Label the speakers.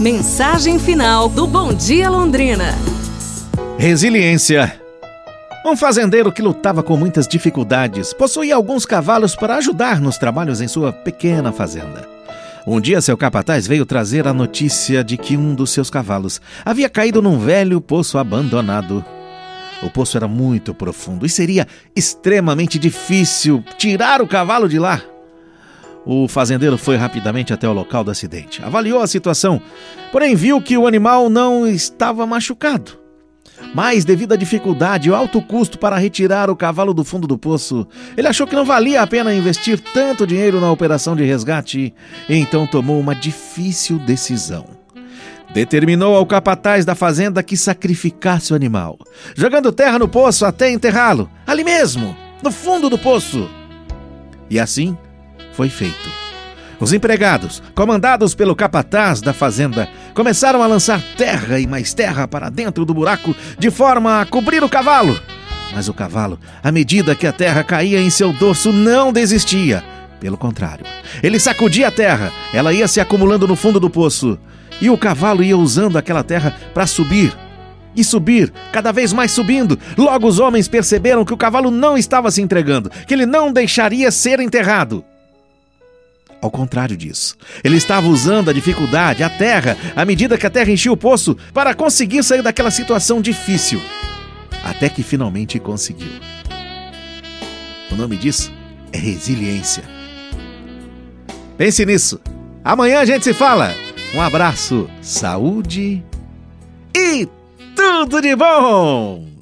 Speaker 1: Mensagem final do Bom Dia Londrina.
Speaker 2: Resiliência. Um fazendeiro que lutava com muitas dificuldades possuía alguns cavalos para ajudar nos trabalhos em sua pequena fazenda. Um dia, seu capataz veio trazer a notícia de que um dos seus cavalos havia caído num velho poço abandonado. O poço era muito profundo e seria extremamente difícil tirar o cavalo de lá. O fazendeiro foi rapidamente até o local do acidente, avaliou a situação, porém viu que o animal não estava machucado. Mas, devido à dificuldade e ao alto custo para retirar o cavalo do fundo do poço, ele achou que não valia a pena investir tanto dinheiro na operação de resgate e então tomou uma difícil decisão. Determinou ao capataz da fazenda que sacrificasse o animal, jogando terra no poço até enterrá-lo, ali mesmo, no fundo do poço. E assim, foi feito. Os empregados, comandados pelo capataz da fazenda, começaram a lançar terra e mais terra para dentro do buraco de forma a cobrir o cavalo. Mas o cavalo, à medida que a terra caía em seu dorso, não desistia. Pelo contrário, ele sacudia a terra, ela ia se acumulando no fundo do poço. E o cavalo ia usando aquela terra para subir, e subir, cada vez mais subindo. Logo os homens perceberam que o cavalo não estava se entregando, que ele não deixaria ser enterrado. Ao contrário disso, ele estava usando a dificuldade, a terra, à medida que a terra enchia o poço, para conseguir sair daquela situação difícil. Até que finalmente conseguiu. O nome disso é resiliência. Pense nisso. Amanhã a gente se fala. Um abraço, saúde e tudo de bom!